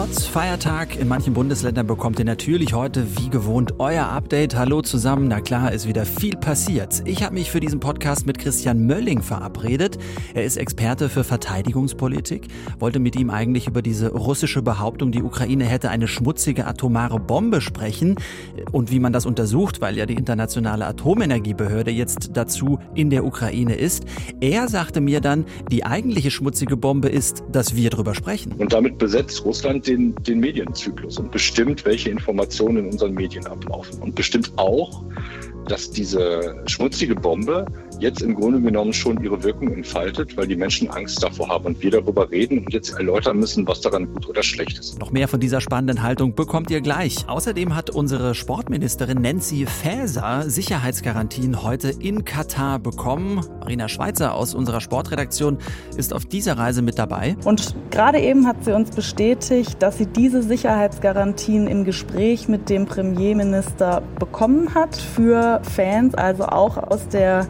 Trotz Feiertag in manchen Bundesländern bekommt ihr natürlich heute wie gewohnt euer Update. Hallo zusammen, na klar, ist wieder viel passiert. Ich habe mich für diesen Podcast mit Christian Mölling verabredet. Er ist Experte für Verteidigungspolitik, wollte mit ihm eigentlich über diese russische Behauptung, die Ukraine hätte eine schmutzige atomare Bombe sprechen und wie man das untersucht, weil ja die internationale Atomenergiebehörde jetzt dazu in der Ukraine ist. Er sagte mir dann, die eigentliche schmutzige Bombe ist, dass wir drüber sprechen. Und damit besetzt Russland den, den Medienzyklus und bestimmt, welche Informationen in unseren Medien ablaufen. Und bestimmt auch, dass diese schmutzige Bombe jetzt im Grunde genommen schon ihre Wirkung entfaltet, weil die Menschen Angst davor haben und wir darüber reden und jetzt erläutern müssen, was daran gut oder schlecht ist. Noch mehr von dieser spannenden Haltung bekommt ihr gleich. Außerdem hat unsere Sportministerin Nancy Faeser Sicherheitsgarantien heute in Katar bekommen. Marina Schweizer aus unserer Sportredaktion ist auf dieser Reise mit dabei. Und gerade eben hat sie uns bestätigt, dass sie diese Sicherheitsgarantien im Gespräch mit dem Premierminister bekommen hat für Fans, also auch aus der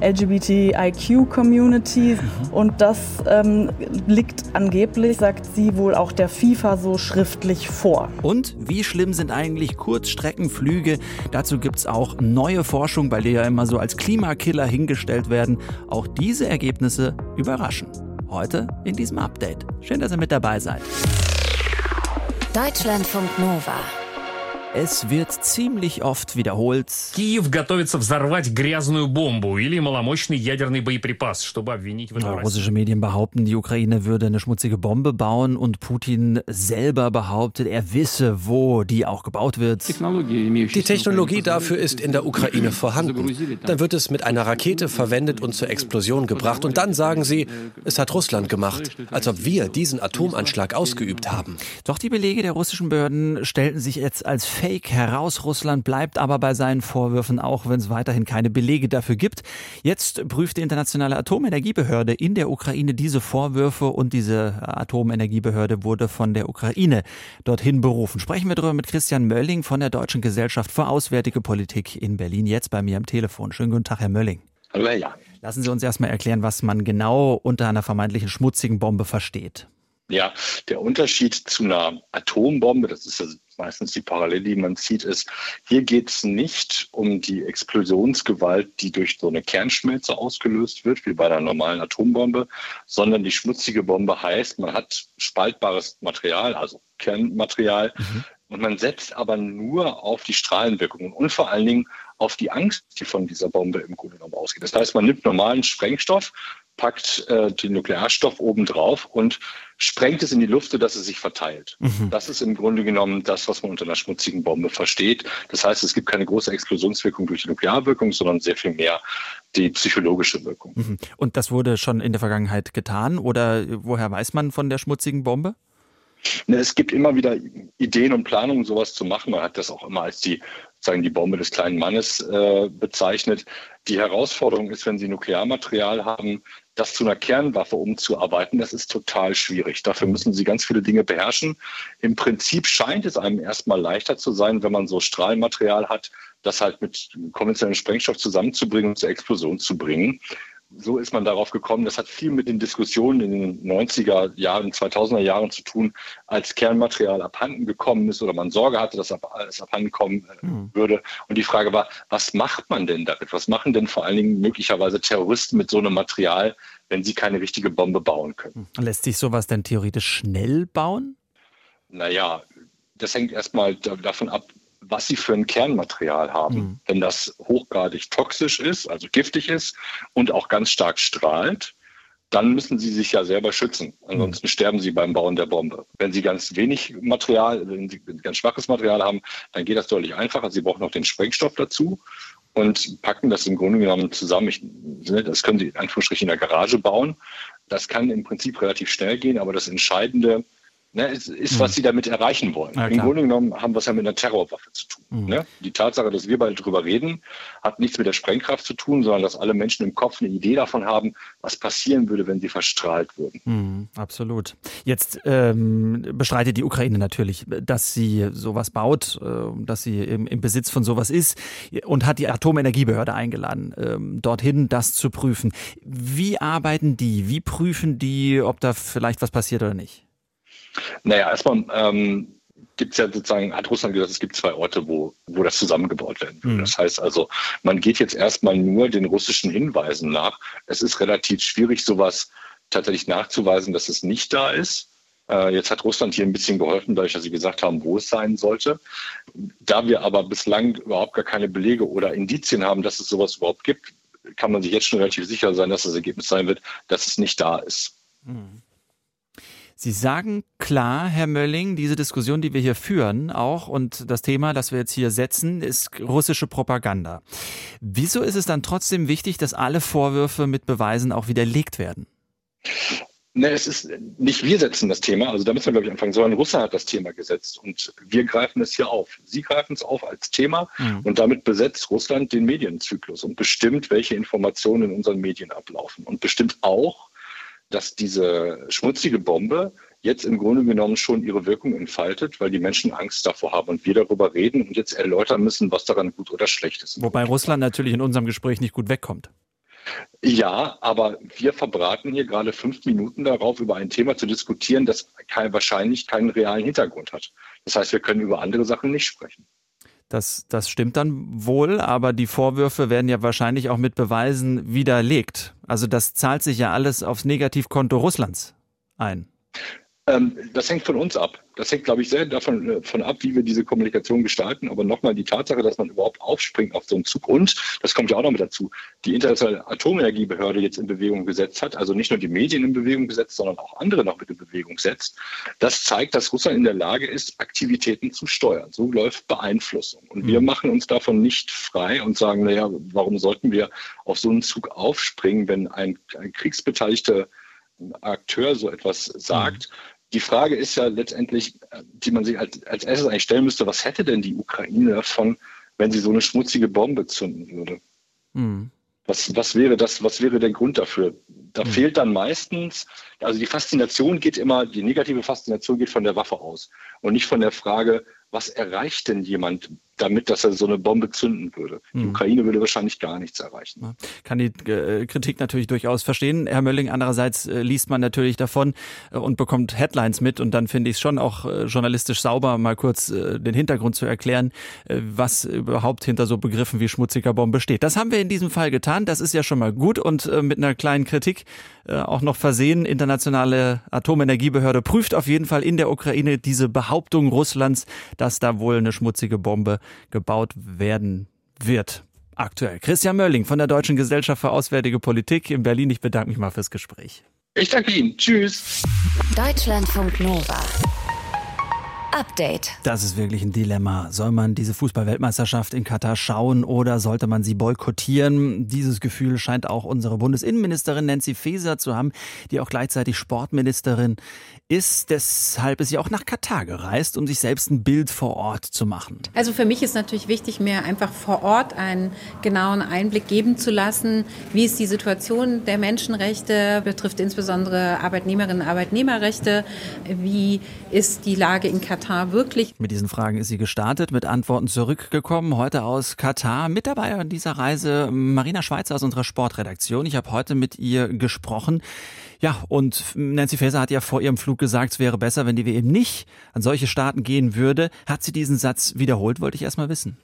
LGBTIQ-Community. Mhm. Und das ähm, liegt angeblich, sagt sie, wohl auch der FIFA so schriftlich vor. Und wie schlimm sind eigentlich Kurzstreckenflüge? Dazu gibt es auch neue Forschung, bei der ja immer so als Klimakiller hingestellt werden. Auch diese Ergebnisse überraschen. Heute in diesem Update. Schön, dass ihr mit dabei seid. Deutschlandfunk Nova. Es wird ziemlich oft wiederholt. Киев готовится взорвать грязную бомбу или маломощный ядерный боеприпас, чтобы обвинить в этом Russische Medien behaupten, die Ukraine würde eine schmutzige Bombe bauen und Putin selber behauptet, er wisse, wo die auch gebaut wird. Die Technologie dafür ist in der Ukraine vorhanden. Dann wird es mit einer Rakete verwendet und zur Explosion gebracht und dann sagen sie, es hat Russland gemacht, als ob wir diesen Atomanschlag ausgeübt haben. Doch die Belege der russischen Behörden stellten sich jetzt als Fake heraus. Russland bleibt aber bei seinen Vorwürfen, auch wenn es weiterhin keine Belege dafür gibt. Jetzt prüft die Internationale Atomenergiebehörde in der Ukraine diese Vorwürfe und diese Atomenergiebehörde wurde von der Ukraine dorthin berufen. Sprechen wir darüber mit Christian Mölling von der Deutschen Gesellschaft für Auswärtige Politik in Berlin, jetzt bei mir am Telefon. Schönen guten Tag, Herr Mölling. Hallo, Jan. Lassen Sie uns erstmal erklären, was man genau unter einer vermeintlichen schmutzigen Bombe versteht. Ja, der Unterschied zu einer Atombombe, das ist ja meistens die Parallele, die man zieht, ist, hier geht es nicht um die Explosionsgewalt, die durch so eine Kernschmelze ausgelöst wird, wie bei einer normalen Atombombe, sondern die schmutzige Bombe heißt, man hat spaltbares Material, also Kernmaterial, mhm. und man setzt aber nur auf die Strahlenwirkungen und vor allen Dingen auf die Angst, die von dieser Bombe im Grunde genommen ausgeht. Das heißt, man nimmt normalen Sprengstoff, packt äh, den Nuklearstoff oben drauf und sprengt es in die Luft, sodass es sich verteilt. Mhm. Das ist im Grunde genommen das, was man unter einer schmutzigen Bombe versteht. Das heißt, es gibt keine große Explosionswirkung durch die Nuklearwirkung, sondern sehr viel mehr die psychologische Wirkung. Mhm. Und das wurde schon in der Vergangenheit getan oder woher weiß man von der schmutzigen Bombe? Ne, es gibt immer wieder Ideen und Planungen, sowas zu machen. Man hat das auch immer als die, sagen, die Bombe des kleinen Mannes äh, bezeichnet. Die Herausforderung ist, wenn Sie Nuklearmaterial haben, das zu einer Kernwaffe umzuarbeiten, das ist total schwierig. Dafür müssen Sie ganz viele Dinge beherrschen. Im Prinzip scheint es einem erstmal leichter zu sein, wenn man so Strahlmaterial hat, das halt mit konventionellem Sprengstoff zusammenzubringen und zur Explosion zu bringen so ist man darauf gekommen. Das hat viel mit den Diskussionen in den 90er Jahren, 2000er Jahren zu tun, als Kernmaterial abhanden gekommen ist oder man Sorge hatte, dass alles abhanden kommen äh, mhm. würde. Und die Frage war, was macht man denn damit? Was machen denn vor allen Dingen möglicherweise Terroristen mit so einem Material, wenn sie keine richtige Bombe bauen können? Hm. Lässt sich sowas denn theoretisch schnell bauen? Naja, das hängt erstmal davon ab, was sie für ein Kernmaterial haben. Mhm. Wenn das hochgradig toxisch ist, also giftig ist und auch ganz stark strahlt, dann müssen sie sich ja selber schützen. Ansonsten mhm. sterben sie beim Bauen der Bombe. Wenn sie ganz wenig Material, wenn sie ganz schwaches Material haben, dann geht das deutlich einfacher. Sie brauchen noch den Sprengstoff dazu und packen das im Grunde genommen zusammen. Ich, das können sie in Anführungsstrichen in der Garage bauen. Das kann im Prinzip relativ schnell gehen, aber das Entscheidende ne, ist, ist, was sie damit erreichen wollen. Ja, Im Grunde genommen haben wir es ja mit einer Terrorwaffe zu tun. Mhm. Ne? Die Tatsache, dass wir beide drüber reden, hat nichts mit der Sprengkraft zu tun, sondern dass alle Menschen im Kopf eine Idee davon haben, was passieren würde, wenn sie verstrahlt würden. Mhm, absolut. Jetzt ähm, bestreitet die Ukraine natürlich, dass sie sowas baut, äh, dass sie im, im, Besitz von sowas ist und hat die Atomenergiebehörde eingeladen, äh, dorthin das zu prüfen. Wie arbeiten die? Wie prüfen die, ob da vielleicht was passiert oder nicht? Naja, erstmal ähm, gibt es ja sozusagen, hat Russland gesagt, es gibt zwei Orte, wo, wo das zusammengebaut werden will. Mhm. Das heißt also, man geht jetzt erstmal nur den russischen Hinweisen nach. Es ist relativ schwierig, sowas tatsächlich nachzuweisen, dass es nicht da ist. Äh, jetzt hat Russland hier ein bisschen geholfen, dadurch, dass sie gesagt haben, wo es sein sollte. Da wir aber bislang überhaupt gar keine Belege oder Indizien haben, dass es sowas überhaupt gibt, kann man sich jetzt schon relativ sicher sein, dass das Ergebnis sein wird, dass es nicht da ist. Mhm. Sie sagen klar, Herr Mölling, diese Diskussion, die wir hier führen, auch und das Thema, das wir jetzt hier setzen, ist russische Propaganda. Wieso ist es dann trotzdem wichtig, dass alle Vorwürfe mit Beweisen auch widerlegt werden? Ne, es ist nicht wir setzen das Thema, also da müssen wir, glaube ich, anfangen, sondern Russland hat das Thema gesetzt und wir greifen es hier auf. Sie greifen es auf als Thema mhm. und damit besetzt Russland den Medienzyklus und bestimmt, welche Informationen in unseren Medien ablaufen und bestimmt auch, dass diese schmutzige Bombe jetzt im Grunde genommen schon ihre Wirkung entfaltet, weil die Menschen Angst davor haben und wir darüber reden und jetzt erläutern müssen, was daran gut oder schlecht ist. Wobei Russland natürlich in unserem Gespräch nicht gut wegkommt. Ja, aber wir verbraten hier gerade fünf Minuten darauf, über ein Thema zu diskutieren, das kein, wahrscheinlich keinen realen Hintergrund hat. Das heißt, wir können über andere Sachen nicht sprechen. Das, das stimmt dann wohl, aber die Vorwürfe werden ja wahrscheinlich auch mit Beweisen widerlegt. Also das zahlt sich ja alles aufs Negativkonto Russlands ein. Ähm, das hängt von uns ab. Das hängt, glaube ich, sehr davon äh, von ab, wie wir diese Kommunikation gestalten. Aber nochmal die Tatsache, dass man überhaupt aufspringt auf so einen Zug und, das kommt ja auch noch mit dazu, die Internationale Atomenergiebehörde jetzt in Bewegung gesetzt hat, also nicht nur die Medien in Bewegung gesetzt, sondern auch andere noch mit in Bewegung setzt, das zeigt, dass Russland in der Lage ist, Aktivitäten zu steuern. So läuft Beeinflussung. Und wir mhm. machen uns davon nicht frei und sagen, naja, warum sollten wir auf so einen Zug aufspringen, wenn ein, ein kriegsbeteiligter Akteur so etwas sagt. Mhm die Frage ist ja letztendlich, die man sich als, als erstes eigentlich stellen müsste, was hätte denn die Ukraine davon, wenn sie so eine schmutzige Bombe zünden würde? Mhm. Was, was wäre das, was wäre der Grund dafür? Da mhm. fehlt dann meistens, also die Faszination geht immer, die negative Faszination geht von der Waffe aus und nicht von der Frage, was erreicht denn jemand damit, dass er so eine Bombe zünden würde. Die hm. Ukraine würde wahrscheinlich gar nichts erreichen. Kann die äh, Kritik natürlich durchaus verstehen, Herr Mölling. Andererseits äh, liest man natürlich davon äh, und bekommt Headlines mit und dann finde ich es schon auch journalistisch sauber, mal kurz den Hintergrund zu erklären, was überhaupt hinter so Begriffen wie schmutziger Bombe steht. Das haben wir in diesem Fall getan. Das ist ja schon mal gut und mit einer kleinen Kritik auch noch versehen. Internationale Atomenergiebehörde prüft auf jeden Fall in der Ukraine diese Behauptung Russlands, dass da wohl eine schmutzige Bombe gebaut werden wird. Aktuell. Christian Mölling von der Deutschen Gesellschaft für Auswärtige Politik in Berlin. Ich bedanke mich mal fürs Gespräch. Ich danke Ihnen. Tschüss. Deutschlandfunk Nova. Update. Das ist wirklich ein Dilemma. Soll man diese Fußballweltmeisterschaft in Katar schauen oder sollte man sie boykottieren? Dieses Gefühl scheint auch unsere Bundesinnenministerin Nancy Faeser zu haben, die auch gleichzeitig Sportministerin ist. Deshalb ist sie auch nach Katar gereist, um sich selbst ein Bild vor Ort zu machen. Also für mich ist natürlich wichtig, mir einfach vor Ort einen genauen Einblick geben zu lassen, wie ist die Situation der Menschenrechte, betrifft insbesondere Arbeitnehmerinnen und Arbeitnehmerrechte, wie ist die Lage in Katar Katar wirklich? Mit diesen Fragen ist sie gestartet, mit Antworten zurückgekommen. Heute aus Katar. Mit dabei an dieser Reise Marina Schweizer aus unserer Sportredaktion. Ich habe heute mit ihr gesprochen. Ja, und Nancy Faeser hat ja vor ihrem Flug gesagt, es wäre besser, wenn die WM nicht an solche Staaten gehen würde. Hat sie diesen Satz wiederholt, wollte ich erst mal wissen.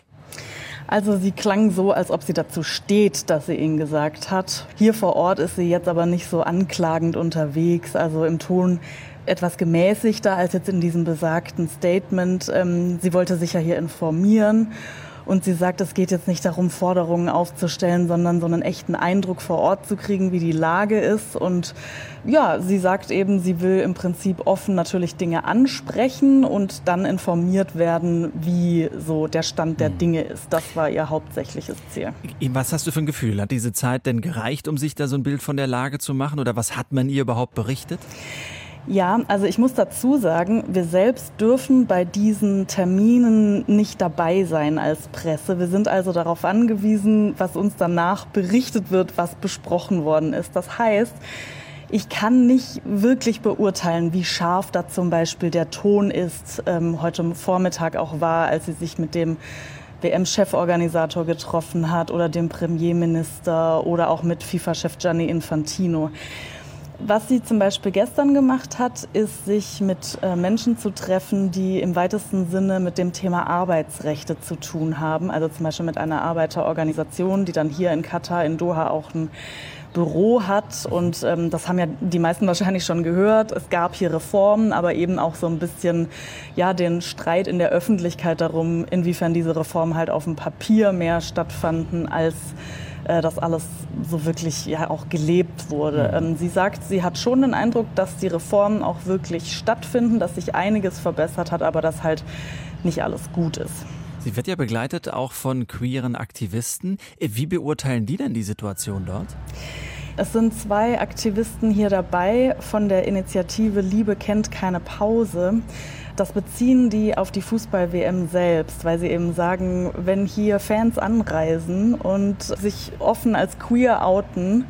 Also sie klang so, als ob sie dazu steht, dass sie ihn gesagt hat. Hier vor Ort ist sie jetzt aber nicht so anklagend unterwegs, also im Ton etwas gemäßigter als jetzt in diesem besagten Statement. Ähm, sie wollte sich ja hier informieren. Und sie sagt, es geht jetzt nicht darum, Forderungen aufzustellen, sondern so einen echten Eindruck vor Ort zu kriegen, wie die Lage ist. Und ja, sie sagt eben, sie will im Prinzip offen natürlich Dinge ansprechen und dann informiert werden, wie so der Stand der hm. Dinge ist. Das war ihr hauptsächliches Ziel. Was hast du für ein Gefühl? Hat diese Zeit denn gereicht, um sich da so ein Bild von der Lage zu machen? Oder was hat man ihr überhaupt berichtet? Ja, also ich muss dazu sagen, wir selbst dürfen bei diesen Terminen nicht dabei sein als Presse. Wir sind also darauf angewiesen, was uns danach berichtet wird, was besprochen worden ist. Das heißt, ich kann nicht wirklich beurteilen, wie scharf da zum Beispiel der Ton ist, ähm, heute Vormittag auch war, als sie sich mit dem WM-Cheforganisator getroffen hat oder dem Premierminister oder auch mit FIFA-Chef Gianni Infantino. Was sie zum Beispiel gestern gemacht hat, ist, sich mit äh, Menschen zu treffen, die im weitesten Sinne mit dem Thema Arbeitsrechte zu tun haben. Also zum Beispiel mit einer Arbeiterorganisation, die dann hier in Katar, in Doha auch ein Büro hat. Und ähm, das haben ja die meisten wahrscheinlich schon gehört. Es gab hier Reformen, aber eben auch so ein bisschen ja, den Streit in der Öffentlichkeit darum, inwiefern diese Reformen halt auf dem Papier mehr stattfanden als äh, das alles so wirklich ja auch gelebt wurde. Mhm. Ähm, sie sagt, sie hat schon den Eindruck, dass die Reformen auch wirklich stattfinden, dass sich einiges verbessert hat, aber dass halt nicht alles gut ist. Sie wird ja begleitet auch von queeren Aktivisten. Wie beurteilen die denn die Situation dort? Es sind zwei Aktivisten hier dabei von der Initiative Liebe kennt keine Pause. Das beziehen die auf die Fußball-WM selbst, weil sie eben sagen, wenn hier Fans anreisen und sich offen als queer outen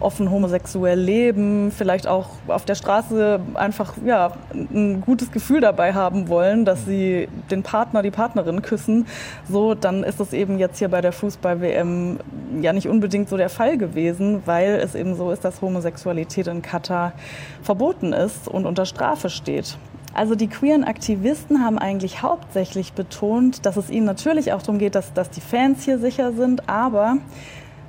offen homosexuell leben, vielleicht auch auf der Straße einfach ja, ein gutes Gefühl dabei haben wollen, dass sie den Partner, die Partnerin küssen, so, dann ist das eben jetzt hier bei der Fußball-WM ja nicht unbedingt so der Fall gewesen, weil es eben so ist, dass Homosexualität in Katar verboten ist und unter Strafe steht. Also die queeren Aktivisten haben eigentlich hauptsächlich betont, dass es ihnen natürlich auch darum geht, dass, dass die Fans hier sicher sind, aber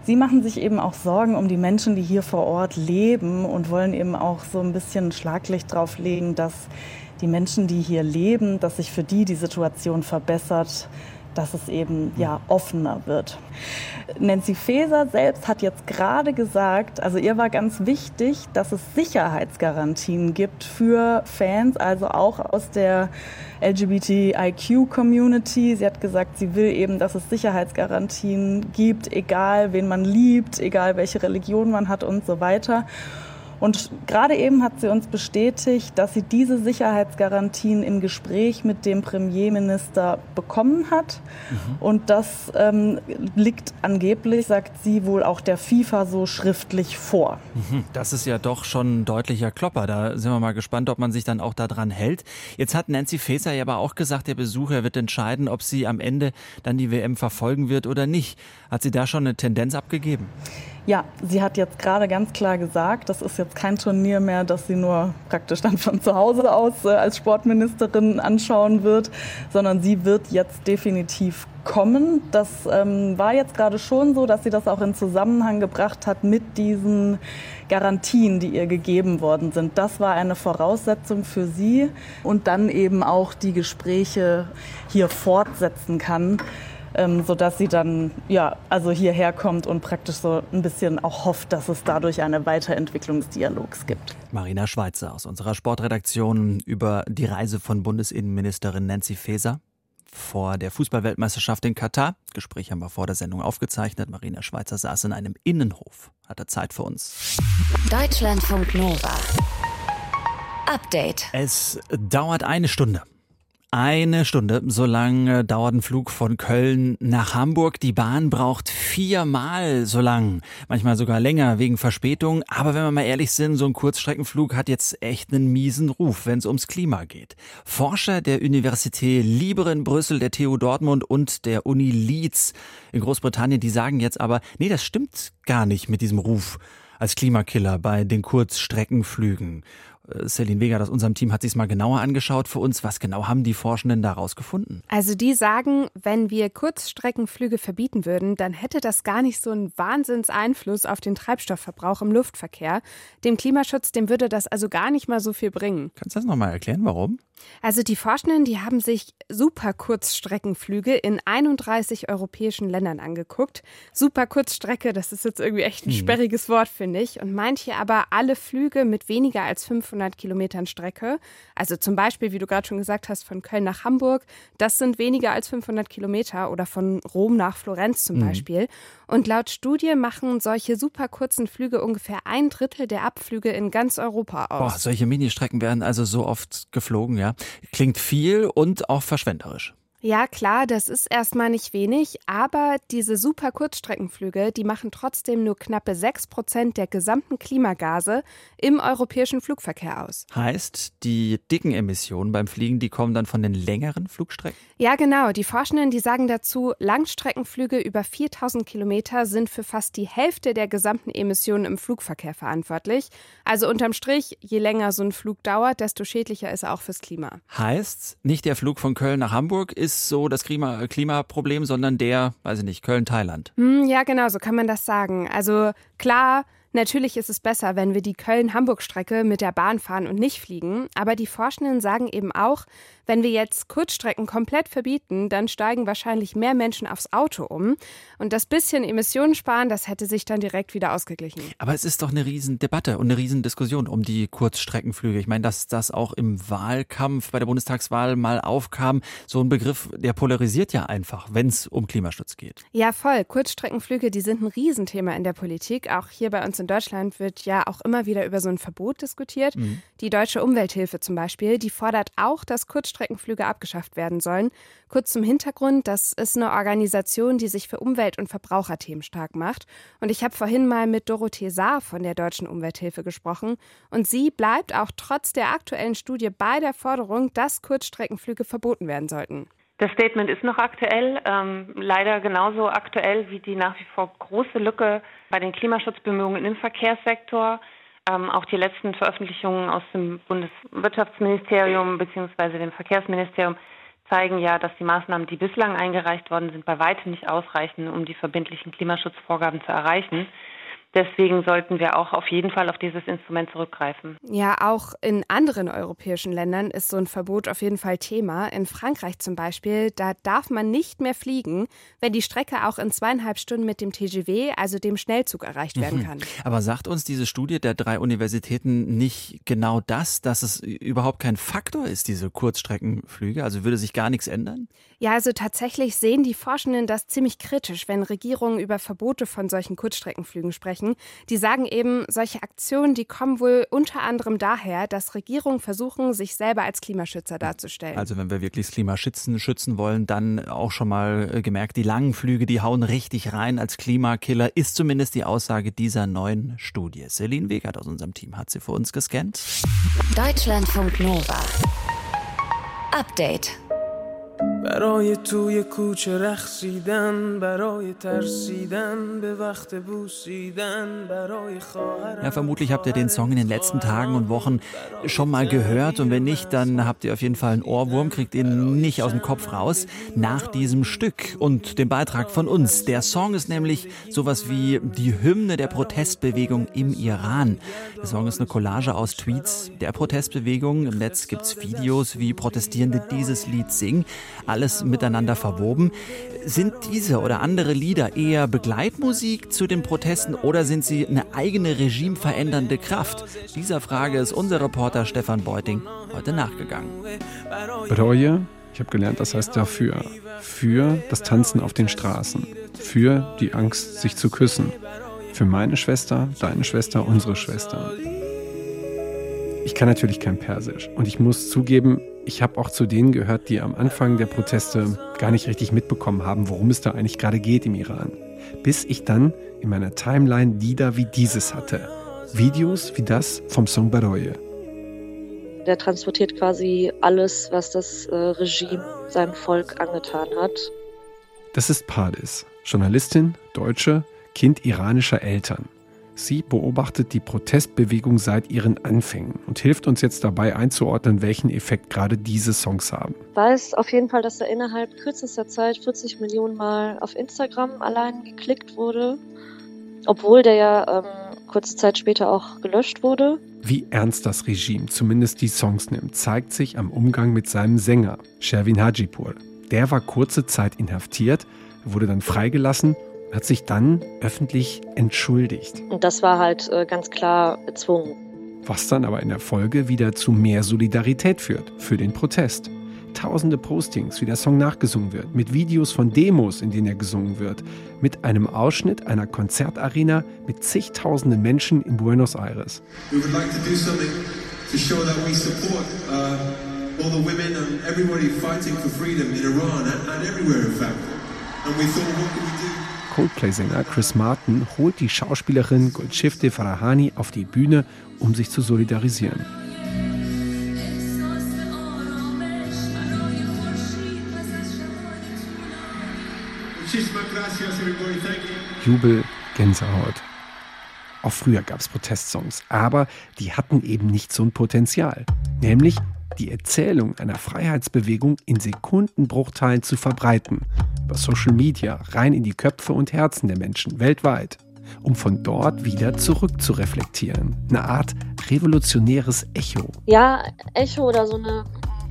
Sie machen sich eben auch Sorgen um die Menschen, die hier vor Ort leben und wollen eben auch so ein bisschen Schlaglicht drauf legen, dass die Menschen, die hier leben, dass sich für die die Situation verbessert, dass es eben ja offener wird. Nancy Faeser selbst hat jetzt gerade gesagt, also ihr war ganz wichtig, dass es Sicherheitsgarantien gibt für Fans, also auch aus der LGBTIQ-Community. Sie hat gesagt, sie will eben, dass es Sicherheitsgarantien gibt, egal wen man liebt, egal welche Religion man hat und so weiter. Und gerade eben hat sie uns bestätigt, dass sie diese Sicherheitsgarantien im Gespräch mit dem Premierminister bekommen hat. Mhm. Und das ähm, liegt angeblich, sagt sie, wohl auch der FIFA so schriftlich vor. Mhm. Das ist ja doch schon ein deutlicher Klopper. Da sind wir mal gespannt, ob man sich dann auch daran hält. Jetzt hat Nancy Faeser ja aber auch gesagt, der Besucher wird entscheiden, ob sie am Ende dann die WM verfolgen wird oder nicht. Hat sie da schon eine Tendenz abgegeben? Ja, sie hat jetzt gerade ganz klar gesagt, das ist jetzt kein Turnier mehr, das sie nur praktisch dann von zu Hause aus äh, als Sportministerin anschauen wird, sondern sie wird jetzt definitiv kommen. Das ähm, war jetzt gerade schon so, dass sie das auch in Zusammenhang gebracht hat mit diesen Garantien, die ihr gegeben worden sind. Das war eine Voraussetzung für sie und dann eben auch die Gespräche hier fortsetzen kann ähm, sodass sie dann ja, also hierher kommt und praktisch so ein bisschen auch hofft, dass es dadurch eine Weiterentwicklung des Dialogs gibt. Marina Schweizer aus unserer Sportredaktion über die Reise von Bundesinnenministerin Nancy Faeser vor der Fußballweltmeisterschaft in Katar. Gespräch haben wir vor der Sendung aufgezeichnet. Marina Schweizer saß in einem Innenhof, hatte Zeit für uns. Deutschlandfunk Nova. Update. Es dauert eine Stunde. Eine Stunde, so lange dauert ein Flug von Köln nach Hamburg. Die Bahn braucht viermal so lang, manchmal sogar länger wegen Verspätung. Aber wenn wir mal ehrlich sind, so ein Kurzstreckenflug hat jetzt echt einen miesen Ruf, wenn es ums Klima geht. Forscher der Universität Libre in Brüssel, der TU Dortmund und der Uni Leeds in Großbritannien, die sagen jetzt aber, nee, das stimmt gar nicht mit diesem Ruf als Klimakiller bei den Kurzstreckenflügen. Äh, Celine Vega aus unserem Team hat sich mal genauer angeschaut für uns. Was genau haben die Forschenden daraus gefunden? Also die sagen, wenn wir Kurzstreckenflüge verbieten würden, dann hätte das gar nicht so einen Wahnsinnseinfluss auf den Treibstoffverbrauch im Luftverkehr. Dem Klimaschutz, dem würde das also gar nicht mal so viel bringen. Kannst du das nochmal erklären, warum? Also die Forschenden, die haben sich super Kurzstreckenflüge in 31 europäischen Ländern angeguckt. Super Kurzstrecke, das ist jetzt irgendwie echt ein hm. sperriges Wort, finde ich. Und meint hier aber alle Flüge mit weniger als 500 500 Kilometern Strecke. Also zum Beispiel, wie du gerade schon gesagt hast, von Köln nach Hamburg. Das sind weniger als 500 Kilometer oder von Rom nach Florenz zum mhm. Beispiel. Und laut Studie machen solche super kurzen Flüge ungefähr ein Drittel der Abflüge in ganz Europa aus. Boah, solche Ministrecken werden also so oft geflogen, ja. Klingt viel und auch verschwenderisch. Ja, klar, das ist erstmal nicht wenig, aber diese super Kurzstreckenflüge, die machen trotzdem nur knappe 6 Prozent der gesamten Klimagase im europäischen Flugverkehr aus. Heißt, die dicken Emissionen beim Fliegen, die kommen dann von den längeren Flugstrecken? Ja, genau. Die Forschenden, die sagen dazu, Langstreckenflüge über 4000 Kilometer sind für fast die Hälfte der gesamten Emissionen im Flugverkehr verantwortlich. Also unterm Strich, je länger so ein Flug dauert, desto schädlicher ist er auch fürs Klima. Heißt, nicht der Flug von Köln nach Hamburg ist ist so das Klima Klimaproblem, sondern der, weiß ich nicht, Köln-Thailand. Hm, ja, genau, so kann man das sagen. Also klar, Natürlich ist es besser, wenn wir die Köln-Hamburg-Strecke mit der Bahn fahren und nicht fliegen. Aber die Forschenden sagen eben auch, wenn wir jetzt Kurzstrecken komplett verbieten, dann steigen wahrscheinlich mehr Menschen aufs Auto um. Und das bisschen Emissionen sparen, das hätte sich dann direkt wieder ausgeglichen. Aber es ist doch eine Riesendebatte und eine Riesendiskussion um die Kurzstreckenflüge. Ich meine, dass das auch im Wahlkampf bei der Bundestagswahl mal aufkam, so ein Begriff, der polarisiert ja einfach, wenn es um Klimaschutz geht. Ja, voll. Kurzstreckenflüge, die sind ein Riesenthema in der Politik. Auch hier bei uns in Deutschland wird ja auch immer wieder über so ein Verbot diskutiert. Mhm. Die Deutsche Umwelthilfe zum Beispiel, die fordert auch, dass Kurzstreckenflüge abgeschafft werden sollen. Kurz zum Hintergrund, das ist eine Organisation, die sich für Umwelt- und Verbraucherthemen stark macht. Und ich habe vorhin mal mit Dorothee Saar von der Deutschen Umwelthilfe gesprochen. Und sie bleibt auch trotz der aktuellen Studie bei der Forderung, dass Kurzstreckenflüge verboten werden sollten. Das Statement ist noch aktuell, ähm, leider genauso aktuell wie die nach wie vor große Lücke bei den Klimaschutzbemühungen im Verkehrssektor. Ähm, auch die letzten Veröffentlichungen aus dem Bundeswirtschaftsministerium bzw. dem Verkehrsministerium zeigen ja, dass die Maßnahmen, die bislang eingereicht worden sind, bei weitem nicht ausreichen, um die verbindlichen Klimaschutzvorgaben zu erreichen. Deswegen sollten wir auch auf jeden Fall auf dieses Instrument zurückgreifen. Ja, auch in anderen europäischen Ländern ist so ein Verbot auf jeden Fall Thema. In Frankreich zum Beispiel, da darf man nicht mehr fliegen, wenn die Strecke auch in zweieinhalb Stunden mit dem TGV, also dem Schnellzug, erreicht werden mhm. kann. Aber sagt uns diese Studie der drei Universitäten nicht genau das, dass es überhaupt kein Faktor ist, diese Kurzstreckenflüge? Also würde sich gar nichts ändern? Ja, also tatsächlich sehen die Forschenden das ziemlich kritisch, wenn Regierungen über Verbote von solchen Kurzstreckenflügen sprechen. Die sagen eben, solche Aktionen, die kommen wohl unter anderem daher, dass Regierungen versuchen, sich selber als Klimaschützer darzustellen. Also wenn wir wirklich das Klima schützen, schützen wollen, dann auch schon mal äh, gemerkt, die langen Flüge, die hauen richtig rein als Klimakiller, ist zumindest die Aussage dieser neuen Studie. Celine Wegert aus unserem Team hat sie für uns gescannt. Deutschlandfunk Nova. Update. برای توی کوچه رخصیدن برای ترسیدن به وقت بوسیدن برای خواهر Ja, vermutlich habt ihr den Song in den letzten Tagen und Wochen schon mal gehört und wenn nicht, dann habt ihr auf jeden Fall einen Ohrwurm, kriegt ihn nicht aus dem Kopf raus nach diesem Stück und dem Beitrag von uns. Der Song ist nämlich sowas wie die Hymne der Protestbewegung im Iran. Der Song ist eine Collage aus Tweets der Protestbewegung. Im Netz gibt's Videos, wie Protestierende dieses Lied singen alles miteinander verwoben. Sind diese oder andere Lieder eher Begleitmusik zu den Protesten oder sind sie eine eigene regimeverändernde Kraft? Dieser Frage ist unser Reporter Stefan Beuting heute nachgegangen. Bereue, ich habe gelernt, das heißt dafür. Für das Tanzen auf den Straßen. Für die Angst, sich zu küssen. Für meine Schwester, deine Schwester, unsere Schwester. Ich kann natürlich kein Persisch und ich muss zugeben, ich habe auch zu denen gehört, die am Anfang der Proteste gar nicht richtig mitbekommen haben, worum es da eigentlich gerade geht im Iran. Bis ich dann in meiner Timeline Lieder wie dieses hatte. Videos wie das vom Song Baroye. Der transportiert quasi alles, was das äh, Regime seinem Volk angetan hat. Das ist Pardis, Journalistin, Deutsche, Kind iranischer Eltern. Sie beobachtet die Protestbewegung seit ihren Anfängen und hilft uns jetzt dabei einzuordnen, welchen Effekt gerade diese Songs haben. Ich weiß auf jeden Fall, dass er innerhalb kürzester Zeit 40 Millionen Mal auf Instagram allein geklickt wurde, obwohl der ja ähm, kurze Zeit später auch gelöscht wurde. Wie ernst das Regime zumindest die Songs nimmt, zeigt sich am Umgang mit seinem Sänger, Sherwin Hajipur. Der war kurze Zeit inhaftiert, wurde dann freigelassen hat sich dann öffentlich entschuldigt. Und das war halt äh, ganz klar erzwungen. Was dann aber in der Folge wieder zu mehr Solidarität führt für den Protest. Tausende Postings, wie der Song nachgesungen wird, mit Videos von Demos, in denen er gesungen wird, mit einem Ausschnitt einer Konzertarena mit zigtausenden Menschen in Buenos Aires. We would like to do something to show that we support uh, all the women and everybody fighting for freedom in Iran and, and everywhere in fact. And we thought, what can we do? Coldplay-Sänger Chris Martin holt die Schauspielerin Golshifte Farahani auf die Bühne, um sich zu solidarisieren. Jubel, Gänsehaut. Auch früher gab es Protestsongs, aber die hatten eben nicht so ein Potenzial. Nämlich die Erzählung einer Freiheitsbewegung in Sekundenbruchteilen zu verbreiten. Über Social Media rein in die Köpfe und Herzen der Menschen weltweit. Um von dort wieder zurück zu reflektieren. Eine Art revolutionäres Echo. Ja, Echo oder so eine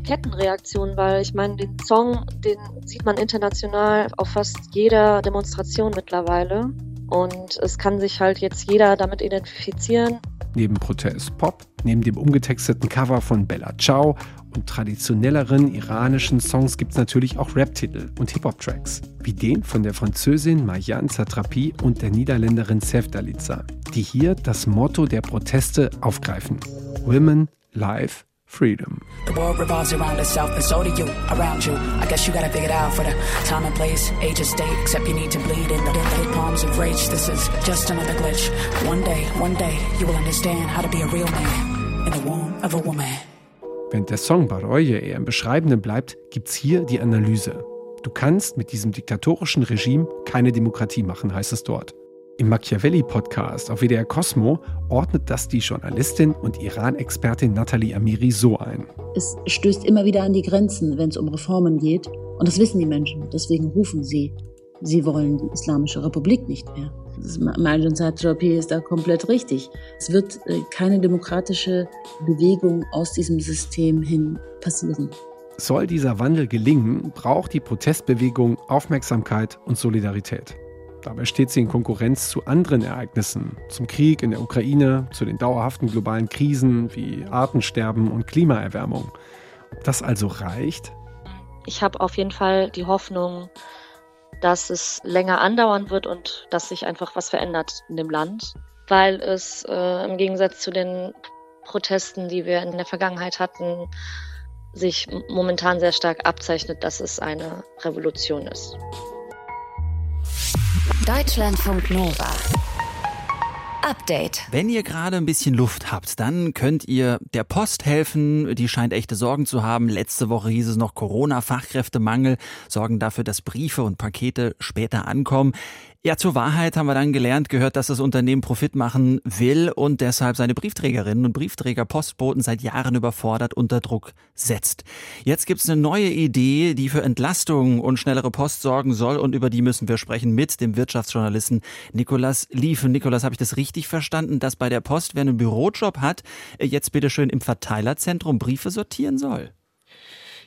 Kettenreaktion, weil ich meine, den Song, den sieht man international auf fast jeder Demonstration mittlerweile. Und es kann sich halt jetzt jeder damit identifizieren. Neben Protest Pop, neben dem umgetexteten Cover von Bella Ciao und traditionelleren iranischen Songs gibt es natürlich auch Rap-Titel und Hip-Hop-Tracks, wie den von der Französin Mayan Satrapi und der Niederländerin Sefdalica, die hier das Motto der Proteste aufgreifen: Women, Life, freedom. The world revolves around itself, and so do you, around you. I guess you gotta figure it out for the time and place, age and state, except you need to bleed in the hit palms of rage. This is just another glitch. One day, one day, you will understand how to be a real man in the womb of a woman. Während der Song Baroye eher im Beschreibenden bleibt, gibt's hier die Analyse. Du kannst mit diesem diktatorischen Regime keine Demokratie machen, heißt es dort. Im Machiavelli-Podcast auf WDR Cosmo ordnet das die Journalistin und Iran-Expertin Nathalie Amiri so ein. Es stößt immer wieder an die Grenzen, wenn es um Reformen geht. Und das wissen die Menschen. Deswegen rufen sie. Sie wollen die Islamische Republik nicht mehr. Satrapi ist da komplett richtig. Es wird äh, keine demokratische Bewegung aus diesem System hin passieren. Soll dieser Wandel gelingen, braucht die Protestbewegung Aufmerksamkeit und Solidarität. Dabei steht sie in Konkurrenz zu anderen Ereignissen, zum Krieg in der Ukraine, zu den dauerhaften globalen Krisen wie Artensterben und Klimaerwärmung. Ob das also reicht? Ich habe auf jeden Fall die Hoffnung, dass es länger andauern wird und dass sich einfach was verändert in dem Land, weil es äh, im Gegensatz zu den Protesten, die wir in der Vergangenheit hatten, sich momentan sehr stark abzeichnet, dass es eine Revolution ist. Deutschlandfunk Nova. Update. Wenn ihr gerade ein bisschen Luft habt, dann könnt ihr der Post helfen. Die scheint echte Sorgen zu haben. Letzte Woche hieß es noch Corona-Fachkräftemangel, sorgen dafür, dass Briefe und Pakete später ankommen. Ja, zur Wahrheit haben wir dann gelernt, gehört, dass das Unternehmen Profit machen will und deshalb seine Briefträgerinnen und Briefträger Postboten seit Jahren überfordert unter Druck setzt. Jetzt gibt's eine neue Idee, die für Entlastung und schnellere Post sorgen soll und über die müssen wir sprechen mit dem Wirtschaftsjournalisten Nikolas Liefen. Nikolas, habe ich das richtig verstanden, dass bei der Post, wer einen Bürojob hat, jetzt bitteschön im Verteilerzentrum Briefe sortieren soll?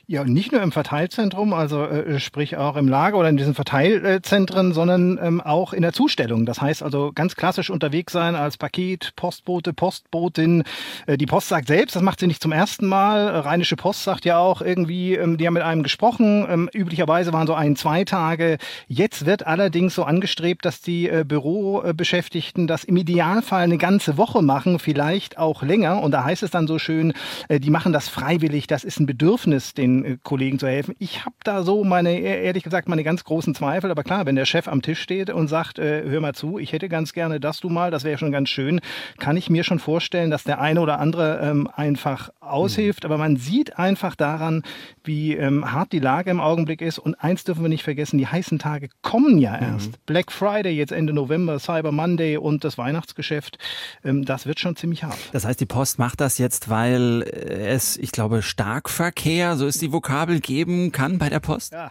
Ja, nicht nur im Verteilzentrum, also äh, sprich auch im Lager oder in diesen Verteilzentren, sondern ähm, auch in der Zustellung. Das heißt also ganz klassisch unterwegs sein als Paket, Postbote, Postbotin. Äh, die Post sagt selbst, das macht sie nicht zum ersten Mal. Rheinische Post sagt ja auch irgendwie, ähm, die haben mit einem gesprochen. Ähm, üblicherweise waren so ein, zwei Tage. Jetzt wird allerdings so angestrebt, dass die äh, Bürobeschäftigten das im Idealfall eine ganze Woche machen, vielleicht auch länger. Und da heißt es dann so schön, äh, die machen das freiwillig. Das ist ein Bedürfnis, den äh, Kollegen zu helfen. Ich habe da so meine, e-, ehrlich gesagt, meine ganz großen Zweifel. Aber klar, wenn der Chef am Tisch steht und sagt, äh, hör mal zu, ich hätte ganz gerne, dass du mal, das wäre schon ganz schön, kann ich mir schon vorstellen, dass der eine oder andere ähm, einfach aushilft. Mhm. Aber man sieht einfach daran, wie ähm, hart die Lage im Augenblick ist. Und eins dürfen wir nicht vergessen, die heißen Tage kommen ja mhm. erst. Mhm. Black Friday jetzt Ende November, Cyber Monday und das Weihnachtsgeschäft, ähm, das wird schon ziemlich hart. Das heißt, die Post macht das jetzt, weil es, ich glaube, Starkverkehr, so ist die Vokabel, geben kann bei der Post? Ja.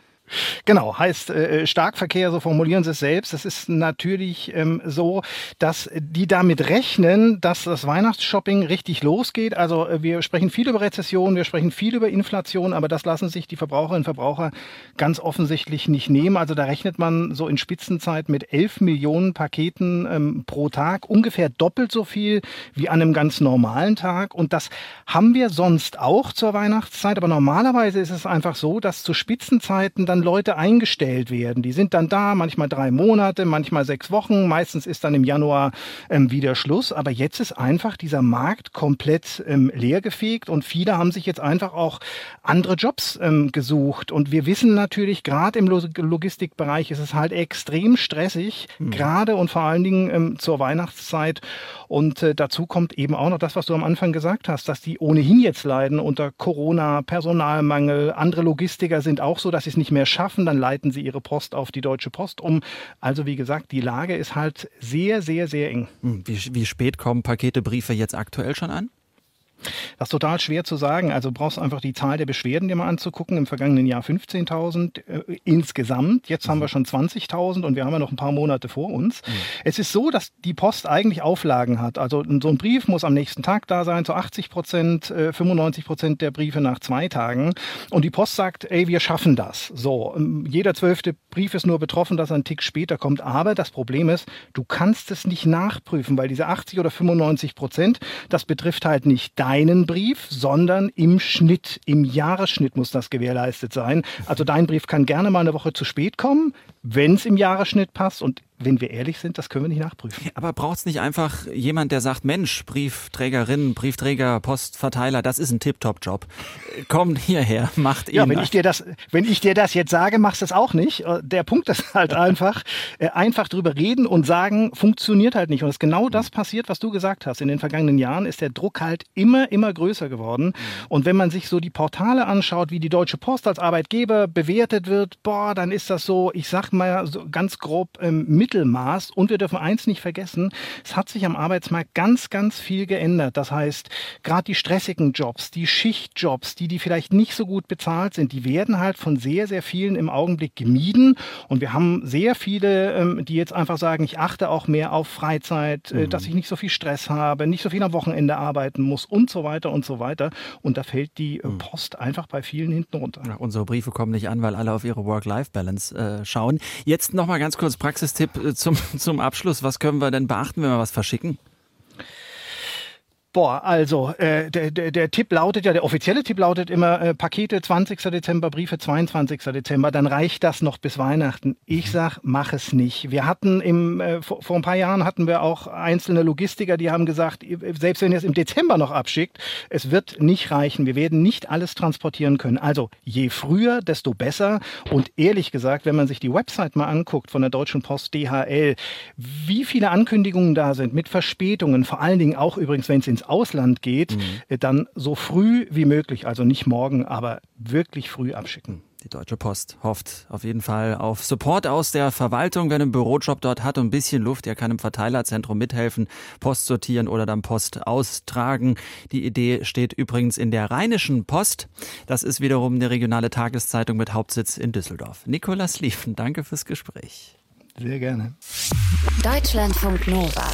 Genau, heißt äh, Starkverkehr, so formulieren sie es selbst. Es ist natürlich ähm, so, dass die damit rechnen, dass das Weihnachtsshopping richtig losgeht. Also äh, wir sprechen viel über Rezession, wir sprechen viel über Inflation, aber das lassen sich die Verbraucherinnen und Verbraucher ganz offensichtlich nicht nehmen. Also da rechnet man so in Spitzenzeit mit 11 Millionen Paketen ähm, pro Tag, ungefähr doppelt so viel wie an einem ganz normalen Tag. Und das haben wir sonst auch zur Weihnachtszeit, aber normalerweise ist es einfach so, dass zu Spitzenzeiten dann Leute eingestellt werden. Die sind dann da, manchmal drei Monate, manchmal sechs Wochen. Meistens ist dann im Januar ähm, wieder Schluss. Aber jetzt ist einfach dieser Markt komplett ähm, leergefegt und viele haben sich jetzt einfach auch andere Jobs ähm, gesucht. Und wir wissen natürlich, gerade im Logistikbereich ist es halt extrem stressig, mhm. gerade und vor allen Dingen ähm, zur Weihnachtszeit. Und äh, dazu kommt eben auch noch das, was du am Anfang gesagt hast, dass die ohnehin jetzt leiden unter Corona, Personalmangel. Andere Logistiker sind auch so, dass sie es nicht mehr schaffen. Dann leiten sie ihre Post auf die Deutsche Post um. Also wie gesagt, die Lage ist halt sehr, sehr, sehr eng. Hm, wie, wie spät kommen Pakete, Briefe jetzt aktuell schon an? Das ist total schwer zu sagen. Also brauchst du einfach die Zahl der Beschwerden dir mal anzugucken. Im vergangenen Jahr 15.000 äh, insgesamt. Jetzt mhm. haben wir schon 20.000 und wir haben ja noch ein paar Monate vor uns. Mhm. Es ist so, dass die Post eigentlich Auflagen hat. Also so ein Brief muss am nächsten Tag da sein, zu 80 Prozent, äh, 95 Prozent der Briefe nach zwei Tagen. Und die Post sagt, ey, wir schaffen das. So, ähm, jeder zwölfte Brief ist nur betroffen, dass er einen Tick später kommt. Aber das Problem ist, du kannst es nicht nachprüfen, weil diese 80 oder 95 Prozent, das betrifft halt nicht dein deinen Brief, sondern im Schnitt, im Jahresschnitt muss das gewährleistet sein. Also dein Brief kann gerne mal eine Woche zu spät kommen, wenn es im Jahresschnitt passt und wenn wir ehrlich sind, das können wir nicht nachprüfen. Aber braucht es nicht einfach jemand, der sagt, Mensch, Briefträgerin, Briefträger, Postverteiler, das ist ein Tip-Top-Job. Kommt hierher, macht ihn. Ja, wenn ich dir das, wenn ich dir das jetzt sage, machst du es auch nicht. Äh, der Punkt ist halt einfach, äh, einfach drüber reden und sagen, funktioniert halt nicht. Und es ist genau das passiert, was du gesagt hast. In den vergangenen Jahren ist der Druck halt immer, immer größer geworden. Mhm. Und wenn man sich so die Portale anschaut, wie die Deutsche Post als Arbeitgeber bewertet wird, boah, dann ist das so, ich sag mal so ganz grob ähm, mit Mittelmaß. Und wir dürfen eins nicht vergessen, es hat sich am Arbeitsmarkt ganz, ganz viel geändert. Das heißt, gerade die stressigen Jobs, die Schichtjobs, die, die vielleicht nicht so gut bezahlt sind, die werden halt von sehr, sehr vielen im Augenblick gemieden. Und wir haben sehr viele, ähm, die jetzt einfach sagen, ich achte auch mehr auf Freizeit, äh, mhm. dass ich nicht so viel Stress habe, nicht so viel am Wochenende arbeiten muss und so weiter und so weiter. Und da fällt die äh, mhm. Post einfach bei vielen hinten runter. Ja, unsere Briefe kommen nicht an, weil alle auf ihre Work-Life-Balance äh, schauen. Jetzt nochmal ganz kurz Praxistipp zum, zum Abschluss, was können wir denn beachten, wenn wir was verschicken? Boah, also äh, der, der, der Tipp lautet ja, der offizielle Tipp lautet immer äh, Pakete 20. Dezember, Briefe 22. Dezember, dann reicht das noch bis Weihnachten. Ich mhm. sag, mach es nicht. Wir hatten im äh, vor, vor ein paar Jahren hatten wir auch einzelne Logistiker, die haben gesagt, selbst wenn ihr es im Dezember noch abschickt, es wird nicht reichen. Wir werden nicht alles transportieren können. Also je früher, desto besser. Und ehrlich gesagt, wenn man sich die Website mal anguckt von der Deutschen Post DHL, wie viele Ankündigungen da sind mit Verspätungen, vor allen Dingen auch übrigens, wenn es ins Ausland geht, mhm. Äh, dann so früh wie möglich, also nicht morgen, aber wirklich früh abschicken. Die Deutsche Post hofft auf jeden Fall auf Support aus der Verwaltung, wenn ein Bürojob dort hat und ein bisschen Luft. Er kann im Verteilerzentrum mithelfen, Post sortieren oder dann Post austragen. Die Idee steht übrigens in der Rheinischen Post. Das ist wiederum eine regionale Tageszeitung mit Hauptsitz in Düsseldorf. Nikolas Liefen, danke fürs Gespräch. Sehr gerne. Deutschlandfunk Nova.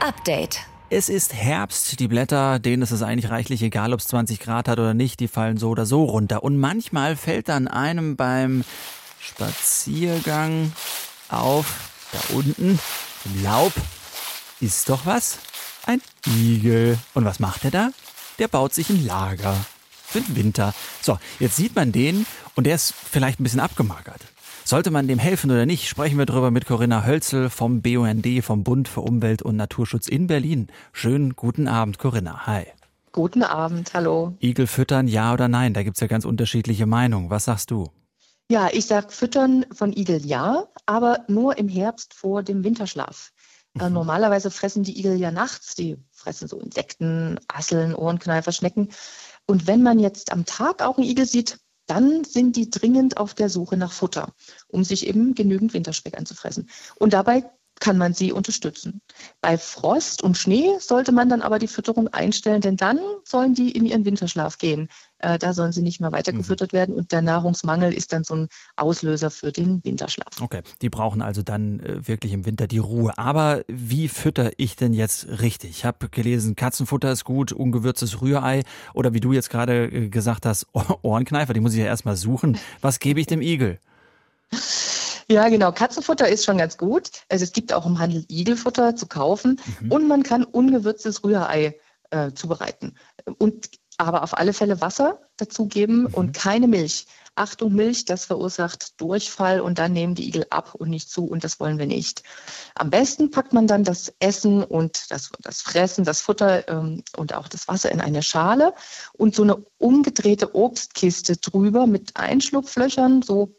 Update. Es ist Herbst, die Blätter, denen ist es eigentlich reichlich egal, ob es 20 Grad hat oder nicht, die fallen so oder so runter. Und manchmal fällt dann einem beim Spaziergang auf, da unten, im Laub, ist doch was? Ein Igel. Und was macht er da? Der baut sich ein Lager für den Winter. So, jetzt sieht man den und der ist vielleicht ein bisschen abgemagert. Sollte man dem helfen oder nicht, sprechen wir darüber mit Corinna Hölzel vom BUND, vom Bund für Umwelt und Naturschutz in Berlin. Schönen guten Abend, Corinna. Hi. Guten Abend, hallo. Igel füttern, ja oder nein? Da gibt es ja ganz unterschiedliche Meinungen. Was sagst du? Ja, ich sag füttern von Igel ja, aber nur im Herbst vor dem Winterschlaf. Äh, mhm. normalerweise fressen die Igel ja nachts, die fressen so Insekten, Asseln, Ohrenkneifer, Schnecken. Und wenn man jetzt am Tag auch einen Igel sieht, dann sind die dringend auf der Suche nach Futter, um sich eben genügend Winterspeck anzufressen. Und dabei kann man sie unterstützen. Bei Frost und Schnee sollte man dann aber die Fütterung einstellen, denn dann sollen die in ihren Winterschlaf gehen. Äh, da sollen sie nicht mehr weiter gefüttert mhm. werden und der Nahrungsmangel ist dann so ein Auslöser für den Winterschlaf. Okay, die brauchen also dann äh, wirklich im Winter die Ruhe. Aber wie fütter ich denn jetzt richtig? Ich habe gelesen, Katzenfutter ist gut, ungewürztes Rührei oder wie du jetzt gerade äh, gesagt hast, Ohrenkneifer, die muss ich ja erstmal suchen. Was gebe ich dem Igel? Ja, genau. Katzenfutter ist schon ganz gut. Also es gibt auch im Handel Igelfutter zu kaufen mhm. und man kann ungewürztes Rührei äh, zubereiten. Und aber auf alle Fälle Wasser dazugeben mhm. und keine Milch. Achtung, Milch, das verursacht Durchfall und dann nehmen die Igel ab und nicht zu und das wollen wir nicht. Am besten packt man dann das Essen und das, das Fressen, das Futter ähm, und auch das Wasser in eine Schale und so eine umgedrehte Obstkiste drüber mit Einschlupflöchern, so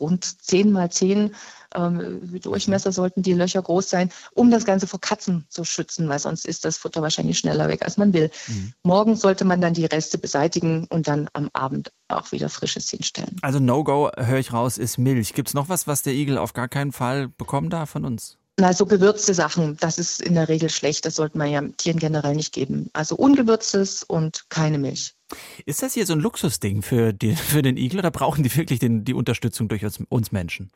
rund 10 mal 10 ähm, Durchmesser sollten die Löcher groß sein, um das Ganze vor Katzen zu schützen, weil sonst ist das Futter wahrscheinlich schneller weg, als man will. Mhm. Morgen sollte man dann die Reste beseitigen und dann am Abend auch wieder frisches hinstellen. Also No-Go, höre ich raus, ist Milch. Gibt es noch was, was der Igel auf gar keinen Fall bekommen darf von uns? Na, so gewürzte Sachen, das ist in der Regel schlecht. Das sollte man ja Tieren generell nicht geben. Also ungewürztes und keine Milch. Ist das hier so ein Luxusding für, die, für den Igel oder brauchen die wirklich den, die Unterstützung durch uns, uns Menschen?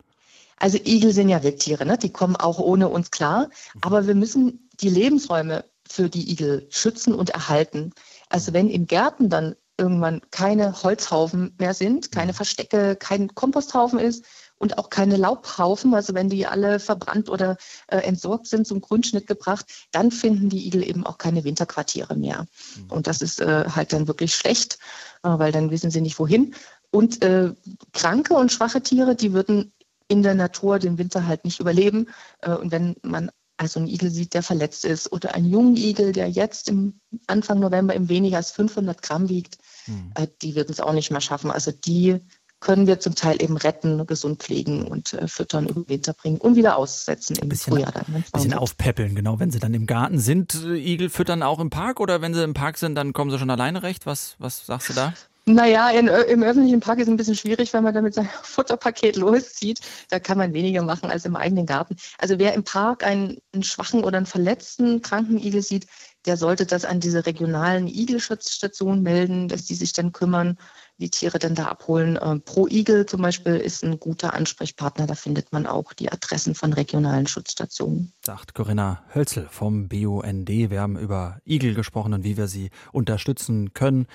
Also Igel sind ja Wildtiere, ne? die kommen auch ohne uns klar. Aber wir müssen die Lebensräume für die Igel schützen und erhalten. Also wenn in Gärten dann irgendwann keine Holzhaufen mehr sind, keine Verstecke, kein Komposthaufen ist und auch keine Laubhaufen, also wenn die alle verbrannt oder äh, entsorgt sind, zum Grundschnitt gebracht, dann finden die Igel eben auch keine Winterquartiere mehr. Mhm. Und das ist äh, halt dann wirklich schlecht, äh, weil dann wissen sie nicht wohin. Und äh, kranke und schwache Tiere, die würden in der Natur den Winter halt nicht überleben. Äh, und wenn man also einen Igel sieht, der verletzt ist oder einen jungen Igel, der jetzt im Anfang November im weniger als 500 Gramm wiegt, hm. die würden es auch nicht mehr schaffen. Also die können wir zum Teil eben retten, gesund pflegen und äh, füttern, über Winter bringen und wieder aussetzen im bisschen, Frühjahr. Ein bisschen aufpäppeln, genau. Wenn sie dann im Garten sind, äh, Igel füttern auch im Park oder wenn sie im Park sind, dann kommen sie schon alleine recht? Was, was sagst du da? Naja, in, im öffentlichen Park ist es ein bisschen schwierig, wenn man da mit seinem Futterpaket loszieht. Da kann man weniger machen als im eigenen Garten. Also wer im Park einen, einen schwachen oder einen verletzten kranken Igel sieht, der sollte das an diese regionalen Igelschutzstationen melden, dass die sich dann kümmern, die Tiere dann da abholen. Ähm, Pro Igel zum Beispiel ist ein guter Ansprechpartner. Da findet man auch die Adressen von regionalen Schutzstationen. Sagt Corinna Hölzel vom BUND. Wir haben über Igel gesprochen und wie wir sie unterstützen können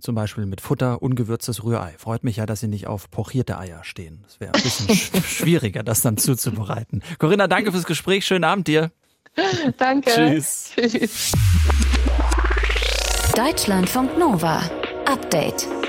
zum Beispiel mit Futter, ungewürztes Rührei. Freut mich ja, dass Sie nicht auf pochierte Eier stehen. Das wäre ein bisschen schwieriger, das dann zuzubereiten. Corinna, danke fürs Gespräch. Schönen Abend dir. Danke. Tschüss. Tschüss. Deutschlandfunk Nova. Update.